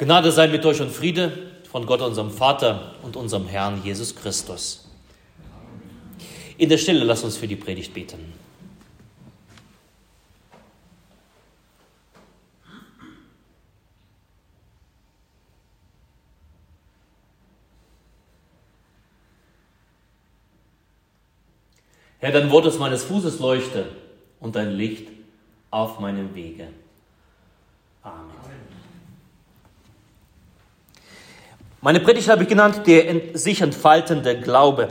Gnade sei mit euch und Friede von Gott, unserem Vater und unserem Herrn Jesus Christus. In der Stille lasst uns für die Predigt beten. Herr, dein Wort ist meines Fußes Leuchte und dein Licht auf meinem Wege. Amen. Meine Predigt habe ich genannt, der sich entfaltende Glaube.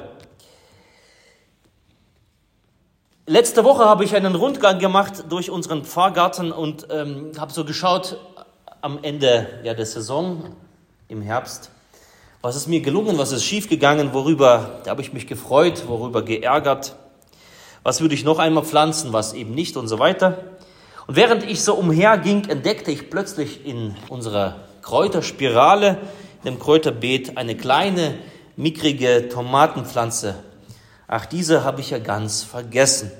Letzte Woche habe ich einen Rundgang gemacht durch unseren Pfarrgarten und ähm, habe so geschaut am Ende ja, der Saison im Herbst, was ist mir gelungen, was ist schiefgegangen, worüber da habe ich mich gefreut, worüber geärgert, was würde ich noch einmal pflanzen, was eben nicht und so weiter. Und während ich so umherging, entdeckte ich plötzlich in unserer Kräuterspirale, dem Kräuterbeet, eine kleine, mickrige Tomatenpflanze. Ach, diese habe ich ja ganz vergessen.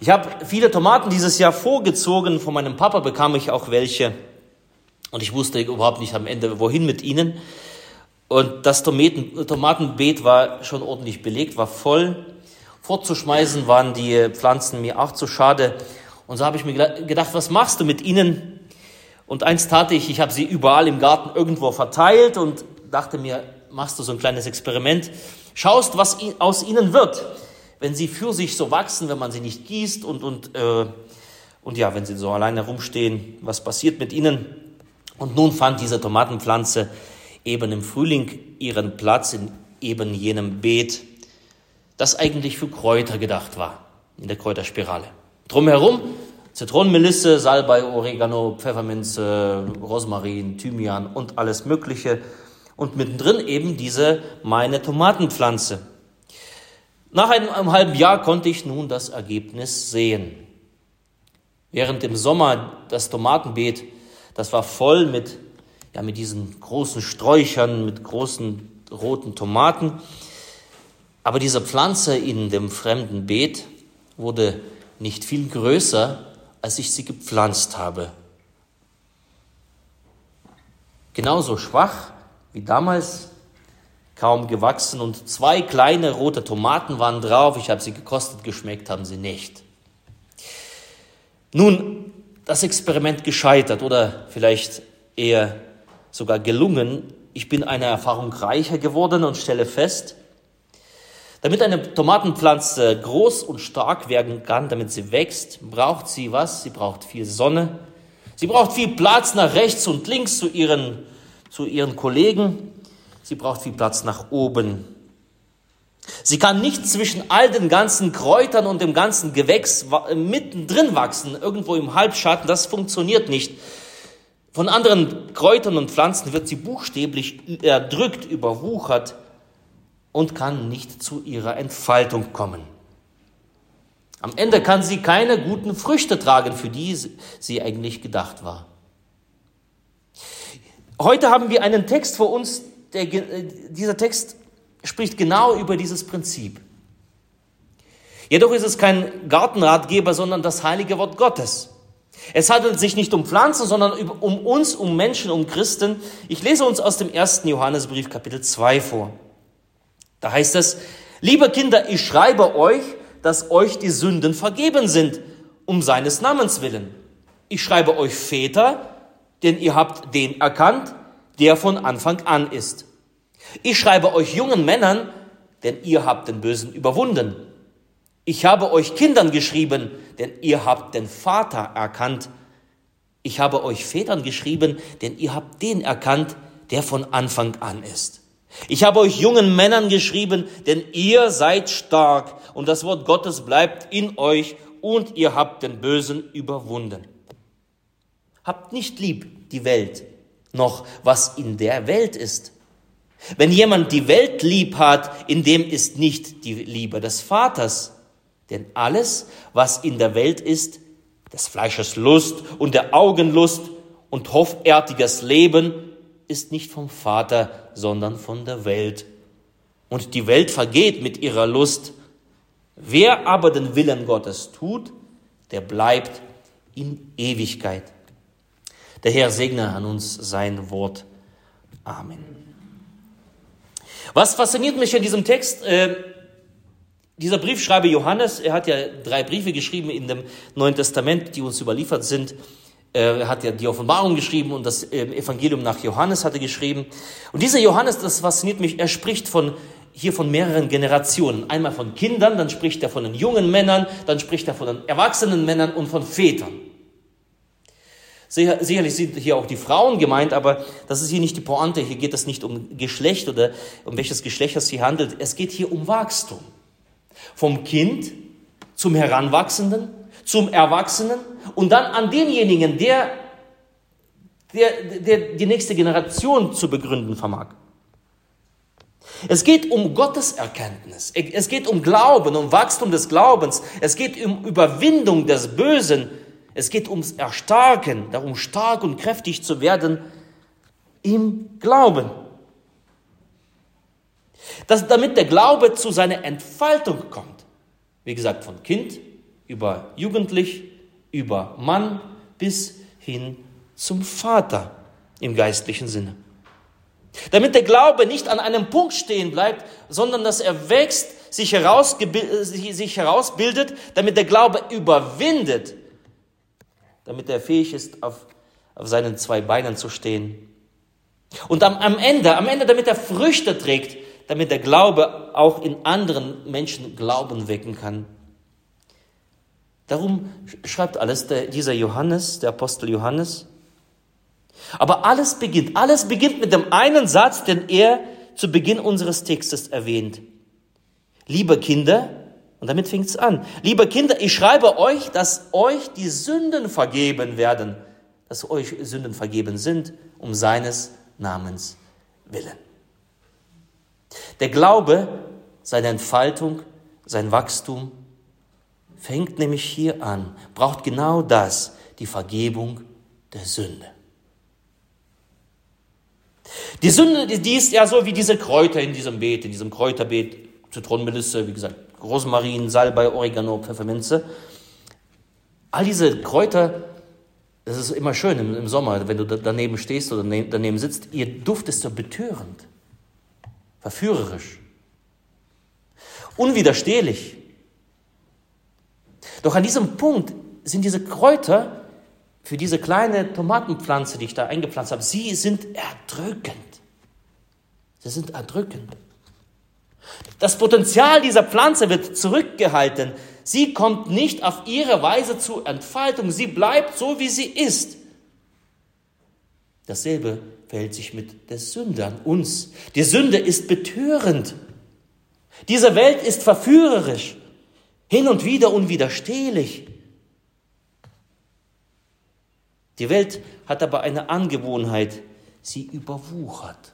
Ich habe viele Tomaten dieses Jahr vorgezogen. Von meinem Papa bekam ich auch welche. Und ich wusste überhaupt nicht am Ende, wohin mit ihnen. Und das Tomaten, Tomatenbeet war schon ordentlich belegt, war voll. Fortzuschmeißen waren die Pflanzen mir auch zu schade. Und so habe ich mir gedacht, was machst du mit ihnen? Und eins tat ich, ich habe sie überall im Garten irgendwo verteilt und dachte mir, machst du so ein kleines Experiment, schaust, was aus ihnen wird, wenn sie für sich so wachsen, wenn man sie nicht gießt und, und, äh, und ja, wenn sie so alleine rumstehen, was passiert mit ihnen? Und nun fand diese Tomatenpflanze eben im Frühling ihren Platz in eben jenem Beet das eigentlich für Kräuter gedacht war, in der Kräuterspirale. Drumherum Zitronenmelisse, Salbei, Oregano, Pfefferminze, Rosmarin, Thymian und alles Mögliche. Und mittendrin eben diese meine Tomatenpflanze. Nach einem, einem halben Jahr konnte ich nun das Ergebnis sehen. Während im Sommer das Tomatenbeet, das war voll mit, ja, mit diesen großen Sträuchern, mit großen roten Tomaten. Aber diese Pflanze in dem fremden Beet wurde nicht viel größer, als ich sie gepflanzt habe. Genauso schwach wie damals, kaum gewachsen und zwei kleine rote Tomaten waren drauf. Ich habe sie gekostet, geschmeckt haben sie nicht. Nun, das Experiment gescheitert oder vielleicht eher sogar gelungen. Ich bin einer Erfahrung reicher geworden und stelle fest, damit eine Tomatenpflanze groß und stark werden kann, damit sie wächst, braucht sie was? Sie braucht viel Sonne. Sie braucht viel Platz nach rechts und links zu ihren, zu ihren Kollegen. Sie braucht viel Platz nach oben. Sie kann nicht zwischen all den ganzen Kräutern und dem ganzen Gewächs mittendrin wachsen, irgendwo im Halbschatten. Das funktioniert nicht. Von anderen Kräutern und Pflanzen wird sie buchstäblich erdrückt, überwuchert und kann nicht zu ihrer Entfaltung kommen. Am Ende kann sie keine guten Früchte tragen, für die sie eigentlich gedacht war. Heute haben wir einen Text vor uns, der, dieser Text spricht genau über dieses Prinzip. Jedoch ist es kein Gartenratgeber, sondern das heilige Wort Gottes. Es handelt sich nicht um Pflanzen, sondern um uns, um Menschen, um Christen. Ich lese uns aus dem ersten Johannesbrief Kapitel 2 vor. Da heißt es, liebe Kinder, ich schreibe euch, dass euch die Sünden vergeben sind, um seines Namens willen. Ich schreibe euch Väter, denn ihr habt den erkannt, der von Anfang an ist. Ich schreibe euch jungen Männern, denn ihr habt den Bösen überwunden. Ich habe euch Kindern geschrieben, denn ihr habt den Vater erkannt. Ich habe euch Vätern geschrieben, denn ihr habt den erkannt, der von Anfang an ist. Ich habe euch jungen Männern geschrieben, denn ihr seid stark und das Wort Gottes bleibt in euch und ihr habt den Bösen überwunden. Habt nicht lieb die Welt, noch was in der Welt ist. Wenn jemand die Welt lieb hat, in dem ist nicht die Liebe des Vaters. Denn alles, was in der Welt ist, des Fleisches Lust und der Augenlust und hoffärtiges Leben, ist nicht vom Vater, sondern von der Welt. Und die Welt vergeht mit ihrer Lust. Wer aber den Willen Gottes tut, der bleibt in Ewigkeit. Der Herr segne an uns sein Wort. Amen. Was fasziniert mich an diesem Text? Äh, dieser Briefschreiber Johannes, er hat ja drei Briefe geschrieben in dem Neuen Testament, die uns überliefert sind. Äh, er hat ja die Offenbarung geschrieben und das ähm, Evangelium nach Johannes hatte geschrieben. Und dieser Johannes, das fasziniert mich, er spricht von, hier von mehreren Generationen. Einmal von Kindern, dann spricht er von den jungen Männern, dann spricht er von den erwachsenen Männern und von Vätern. Sicherlich sind hier auch die Frauen gemeint, aber das ist hier nicht die Pointe. Hier geht es nicht um Geschlecht oder um welches Geschlecht es hier handelt. Es geht hier um Wachstum. Vom Kind zum Heranwachsenden, zum Erwachsenen und dann an denjenigen, der, der, der die nächste Generation zu begründen vermag. Es geht um Gottes Erkenntnis. Es geht um Glauben, um Wachstum des Glaubens. Es geht um Überwindung des Bösen. Es geht ums Erstarken, darum stark und kräftig zu werden im Glauben. Dass, damit der Glaube zu seiner Entfaltung kommt. Wie gesagt, von Kind über Jugendlich, über Mann bis hin zum Vater im geistlichen Sinne. Damit der Glaube nicht an einem Punkt stehen bleibt, sondern dass er wächst, sich, sich herausbildet, damit der Glaube überwindet, damit er fähig ist, auf, auf seinen zwei Beinen zu stehen. Und am, am Ende, am Ende, damit er Früchte trägt, damit der Glaube auch in anderen Menschen Glauben wecken kann. Darum schreibt alles der, dieser Johannes, der Apostel Johannes. Aber alles beginnt, alles beginnt mit dem einen Satz, den er zu Beginn unseres Textes erwähnt. Liebe Kinder, und damit fängt es an. Liebe Kinder, ich schreibe euch, dass euch die Sünden vergeben werden, dass euch Sünden vergeben sind, um seines Namens willen. Der Glaube, seine Entfaltung, sein Wachstum fängt nämlich hier an, braucht genau das, die Vergebung der Sünde. Die Sünde, die ist ja so wie diese Kräuter in diesem Beet, in diesem Kräuterbeet, Zitronenmelisse, wie gesagt, Rosmarin, Salbei, Oregano, Pfefferminze. All diese Kräuter, das ist immer schön im, im Sommer, wenn du daneben stehst oder daneben sitzt, ihr Duft ist so betörend, verführerisch, unwiderstehlich. Doch an diesem Punkt sind diese Kräuter für diese kleine Tomatenpflanze, die ich da eingepflanzt habe, sie sind erdrückend. Sie sind erdrückend. Das Potenzial dieser Pflanze wird zurückgehalten. Sie kommt nicht auf ihre Weise zur Entfaltung. Sie bleibt so, wie sie ist. Dasselbe verhält sich mit der Sünde an uns. Die Sünde ist betörend. Diese Welt ist verführerisch, hin und wieder unwiderstehlich. Die Welt hat aber eine Angewohnheit, sie überwuchert.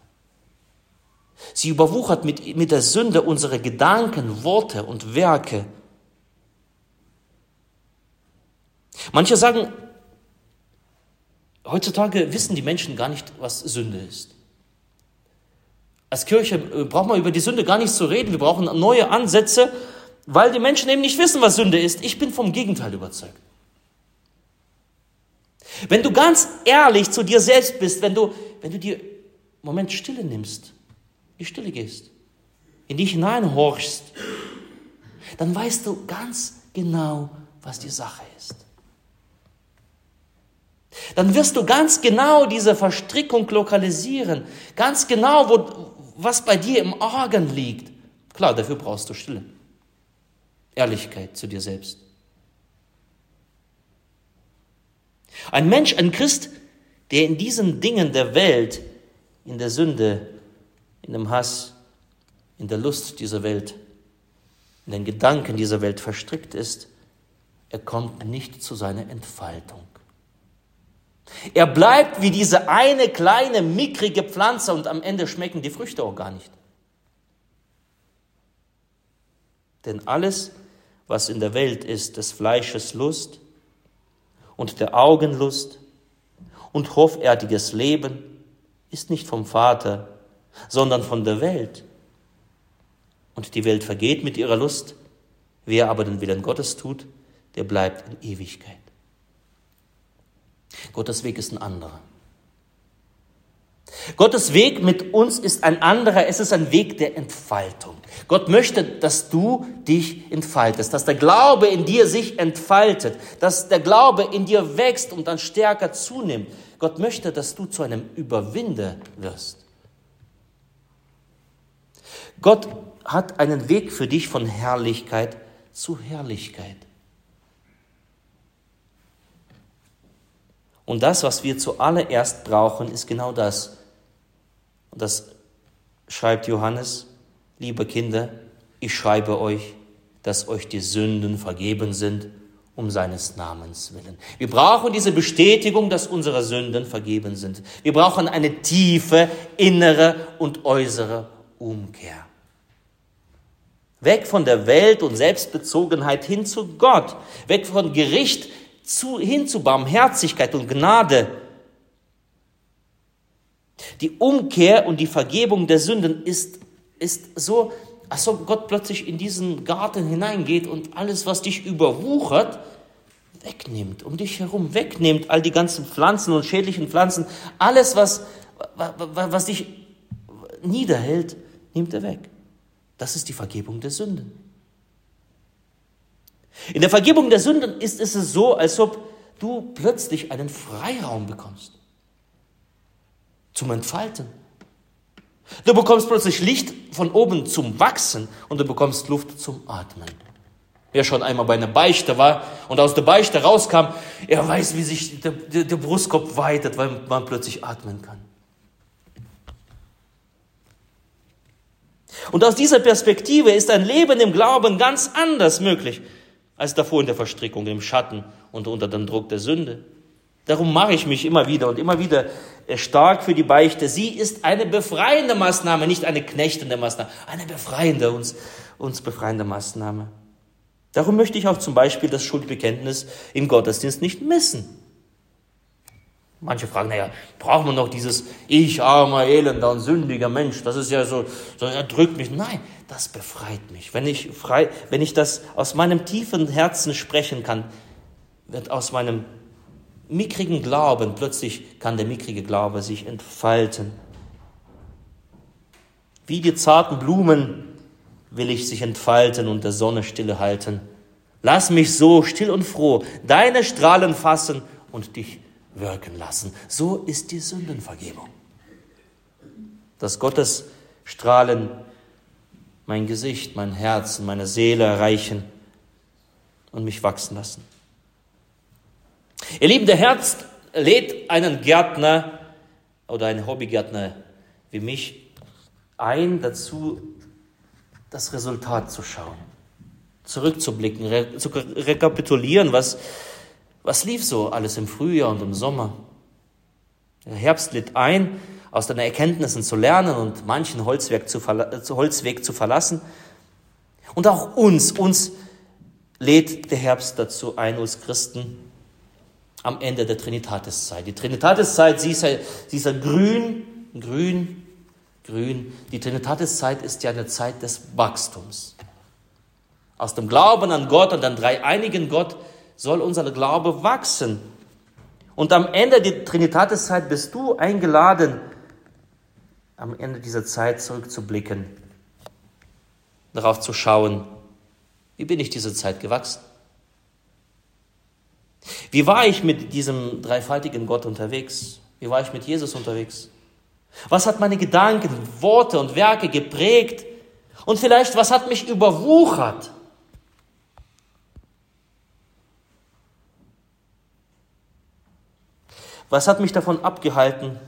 Sie überwuchert mit, mit der Sünde unsere Gedanken, Worte und Werke. Manche sagen, heutzutage wissen die Menschen gar nicht, was Sünde ist. Als Kirche äh, braucht man über die Sünde gar nicht zu reden. Wir brauchen neue Ansätze, weil die Menschen eben nicht wissen, was Sünde ist. Ich bin vom Gegenteil überzeugt. Wenn du ganz ehrlich zu dir selbst bist, wenn du, wenn du dir Moment Stille nimmst die Stille gehst, in dich hineinhorchst, dann weißt du ganz genau, was die Sache ist. Dann wirst du ganz genau diese Verstrickung lokalisieren, ganz genau, wo, was bei dir im Argen liegt. Klar, dafür brauchst du Stille. Ehrlichkeit zu dir selbst. Ein Mensch, ein Christ, der in diesen Dingen der Welt, in der Sünde in dem Hass, in der Lust dieser Welt, in den Gedanken dieser Welt verstrickt ist, er kommt nicht zu seiner Entfaltung. Er bleibt wie diese eine kleine, mickrige Pflanze und am Ende schmecken die Früchte auch gar nicht. Denn alles, was in der Welt ist, des Fleisches Lust und der Augenlust und hoffärtiges Leben, ist nicht vom Vater, sondern von der Welt. Und die Welt vergeht mit ihrer Lust. Wer aber den Willen Gottes tut, der bleibt in Ewigkeit. Gottes Weg ist ein anderer. Gottes Weg mit uns ist ein anderer, es ist ein Weg der Entfaltung. Gott möchte, dass du dich entfaltest, dass der Glaube in dir sich entfaltet, dass der Glaube in dir wächst und dann stärker zunimmt. Gott möchte, dass du zu einem Überwinder wirst. Gott hat einen Weg für dich von Herrlichkeit zu Herrlichkeit. Und das, was wir zuallererst brauchen, ist genau das. Das schreibt Johannes, liebe Kinder, ich schreibe euch, dass euch die Sünden vergeben sind um seines Namens willen. Wir brauchen diese Bestätigung, dass unsere Sünden vergeben sind. Wir brauchen eine tiefe innere und äußere Umkehr. Weg von der Welt und Selbstbezogenheit hin zu Gott. Weg von Gericht zu, hin zu Barmherzigkeit und Gnade. Die Umkehr und die Vergebung der Sünden ist, ist so als ob Gott plötzlich in diesen Garten hineingeht und alles, was dich überwuchert, wegnimmt, um dich herum wegnimmt, all die ganzen Pflanzen und schädlichen Pflanzen, alles, was, was dich niederhält, nimmt er weg. Das ist die Vergebung der Sünden. In der Vergebung der Sünden ist es so, als ob du plötzlich einen Freiraum bekommst zum Entfalten. Du bekommst plötzlich Licht von oben zum Wachsen und du bekommst Luft zum Atmen. Wer schon einmal bei einer Beichte war und aus der Beichte rauskam, er weiß, wie sich der, der, der Brustkorb weitet, weil man plötzlich atmen kann. Und aus dieser Perspektive ist ein Leben im Glauben ganz anders möglich als davor in der Verstrickung, im Schatten und unter dem Druck der Sünde. Darum mache ich mich immer wieder und immer wieder stark für die Beichte. Sie ist eine befreiende Maßnahme, nicht eine knechtende Maßnahme, eine befreiende, uns, uns befreiende Maßnahme. Darum möchte ich auch zum Beispiel das Schuldbekenntnis im Gottesdienst nicht missen. Manche fragen, naja, brauchen wir noch dieses Ich, armer, elender und sündiger Mensch, das ist ja so, so erdrückt mich. Nein, das befreit mich. Wenn ich, frei, wenn ich das aus meinem tiefen Herzen sprechen kann, wird aus meinem mickrigen Glauben, plötzlich kann der mickrige Glaube sich entfalten. Wie die zarten Blumen will ich sich entfalten und der Sonne stille halten. Lass mich so still und froh deine Strahlen fassen und dich wirken lassen. So ist die Sündenvergebung. Dass Gottes Strahlen mein Gesicht, mein Herz und meine Seele erreichen und mich wachsen lassen. Ihr Lieben, der Herz lädt einen Gärtner oder einen Hobbygärtner wie mich ein, dazu das Resultat zu schauen, zurückzublicken, re zu rekapitulieren, was, was lief so alles im Frühjahr und im Sommer. Der Herbst lädt ein, aus den Erkenntnissen zu lernen und manchen Holzweg zu, Holzweg zu verlassen. Und auch uns, uns lädt der Herbst dazu ein, als Christen, am Ende der Trinitatiszeit. Die Trinitatiszeit, sie ist ja, sie ist ja grün, grün, grün. Die Trinitatiszeit ist ja eine Zeit des Wachstums. Aus dem Glauben an Gott und an dreieinigen Gott soll unser Glaube wachsen. Und am Ende der Trinitatiszeit bist du eingeladen, am Ende dieser Zeit zurückzublicken, darauf zu schauen, wie bin ich diese Zeit gewachsen? Wie war ich mit diesem dreifaltigen Gott unterwegs? Wie war ich mit Jesus unterwegs? Was hat meine Gedanken, Worte und Werke geprägt? Und vielleicht, was hat mich überwuchert? Was hat mich davon abgehalten,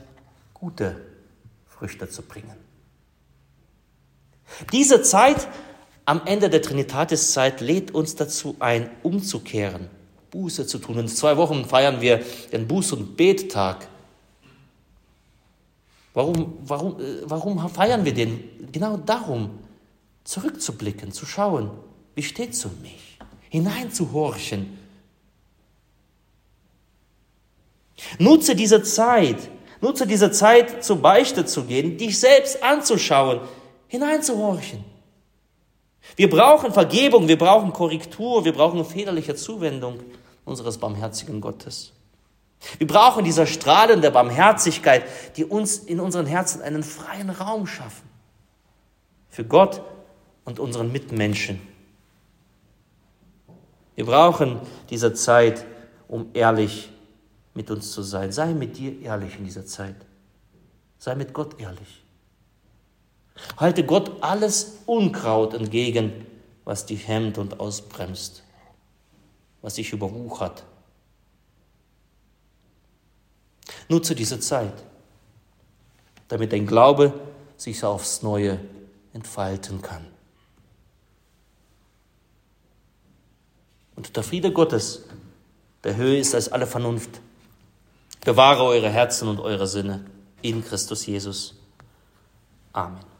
gute Früchte zu bringen? Diese Zeit am Ende der Trinitatiszeit lädt uns dazu ein, umzukehren, Buße zu tun. In zwei Wochen feiern wir den Buß- und Bettag. Warum, warum, äh, warum feiern wir den? Genau darum, zurückzublicken, zu schauen, wie steht es um mich, hineinzuhorchen. Nutze diese Zeit, nutze diese Zeit, zur Beichte zu gehen, dich selbst anzuschauen, hineinzuhorchen. Wir brauchen Vergebung, wir brauchen Korrektur, wir brauchen väterliche Zuwendung unseres barmherzigen Gottes. Wir brauchen diese strahlende Barmherzigkeit, die uns in unseren Herzen einen freien Raum schaffen. Für Gott und unseren Mitmenschen. Wir brauchen diese Zeit, um ehrlich mit uns zu sein. Sei mit dir ehrlich in dieser Zeit. Sei mit Gott ehrlich. Halte Gott alles Unkraut entgegen, was dich hemmt und ausbremst, was dich überwuchert. Nutze diese Zeit, damit dein Glaube sich aufs Neue entfalten kann. Und der Friede Gottes, der Höhe ist als alle Vernunft, bewahre eure Herzen und eure Sinne in Christus Jesus. Amen.